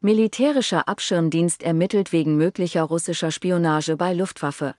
Militärischer Abschirmdienst ermittelt wegen möglicher russischer Spionage bei Luftwaffe.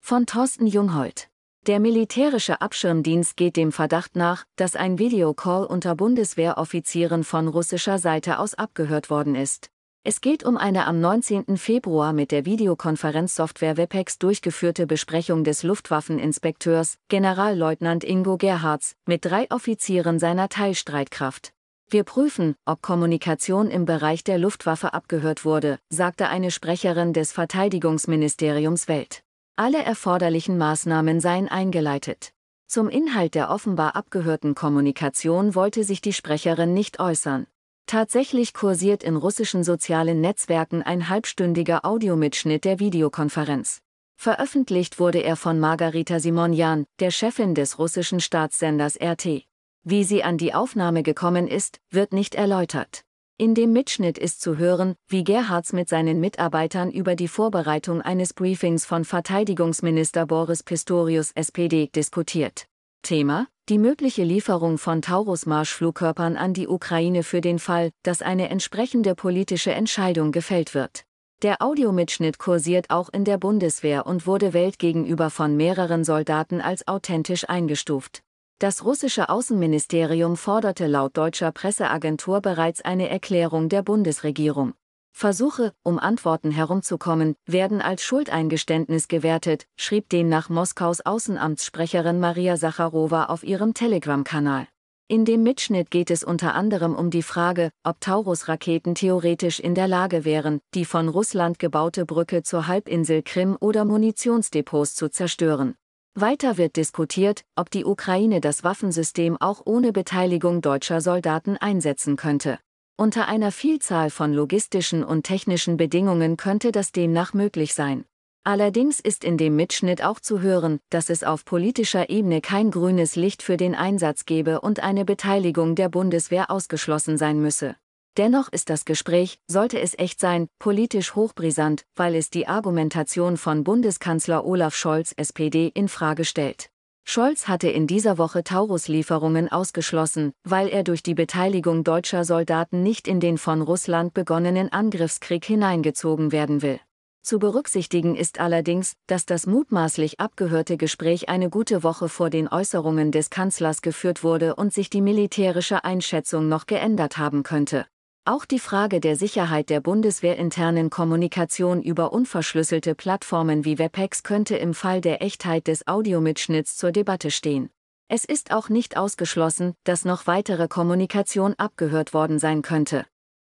Von Thorsten Junghold. Der militärische Abschirmdienst geht dem Verdacht nach, dass ein Videocall unter Bundeswehroffizieren von russischer Seite aus abgehört worden ist. Es geht um eine am 19. Februar mit der Videokonferenzsoftware WebEx durchgeführte Besprechung des Luftwaffeninspekteurs, Generalleutnant Ingo Gerhards, mit drei Offizieren seiner Teilstreitkraft. Wir prüfen, ob Kommunikation im Bereich der Luftwaffe abgehört wurde, sagte eine Sprecherin des Verteidigungsministeriums Welt. Alle erforderlichen Maßnahmen seien eingeleitet. Zum Inhalt der offenbar abgehörten Kommunikation wollte sich die Sprecherin nicht äußern. Tatsächlich kursiert in russischen sozialen Netzwerken ein halbstündiger Audiomitschnitt der Videokonferenz. Veröffentlicht wurde er von Margarita Simonjan, der Chefin des russischen Staatssenders RT. Wie sie an die Aufnahme gekommen ist, wird nicht erläutert. In dem Mitschnitt ist zu hören, wie Gerhards mit seinen Mitarbeitern über die Vorbereitung eines Briefings von Verteidigungsminister Boris Pistorius SPD diskutiert. Thema: Die mögliche Lieferung von Taurus-Marschflugkörpern an die Ukraine für den Fall, dass eine entsprechende politische Entscheidung gefällt wird. Der Audiomitschnitt kursiert auch in der Bundeswehr und wurde weltgegenüber von mehreren Soldaten als authentisch eingestuft. Das russische Außenministerium forderte laut deutscher Presseagentur bereits eine Erklärung der Bundesregierung. Versuche, um Antworten herumzukommen, werden als Schuldeingeständnis gewertet, schrieb den nach Moskaus Außenamtssprecherin Maria Sacharowa auf ihrem Telegram-Kanal. In dem Mitschnitt geht es unter anderem um die Frage, ob Taurus-Raketen theoretisch in der Lage wären, die von Russland gebaute Brücke zur Halbinsel Krim oder Munitionsdepots zu zerstören. Weiter wird diskutiert, ob die Ukraine das Waffensystem auch ohne Beteiligung deutscher Soldaten einsetzen könnte. Unter einer Vielzahl von logistischen und technischen Bedingungen könnte das demnach möglich sein. Allerdings ist in dem Mitschnitt auch zu hören, dass es auf politischer Ebene kein grünes Licht für den Einsatz gebe und eine Beteiligung der Bundeswehr ausgeschlossen sein müsse. Dennoch ist das Gespräch, sollte es echt sein, politisch hochbrisant, weil es die Argumentation von Bundeskanzler Olaf Scholz SPD in Frage stellt. Scholz hatte in dieser Woche Taurus-Lieferungen ausgeschlossen, weil er durch die Beteiligung deutscher Soldaten nicht in den von Russland begonnenen Angriffskrieg hineingezogen werden will. Zu berücksichtigen ist allerdings, dass das mutmaßlich abgehörte Gespräch eine gute Woche vor den Äußerungen des Kanzlers geführt wurde und sich die militärische Einschätzung noch geändert haben könnte. Auch die Frage der Sicherheit der bundeswehrinternen Kommunikation über unverschlüsselte Plattformen wie WebEx könnte im Fall der Echtheit des Audiomitschnitts zur Debatte stehen. Es ist auch nicht ausgeschlossen, dass noch weitere Kommunikation abgehört worden sein könnte.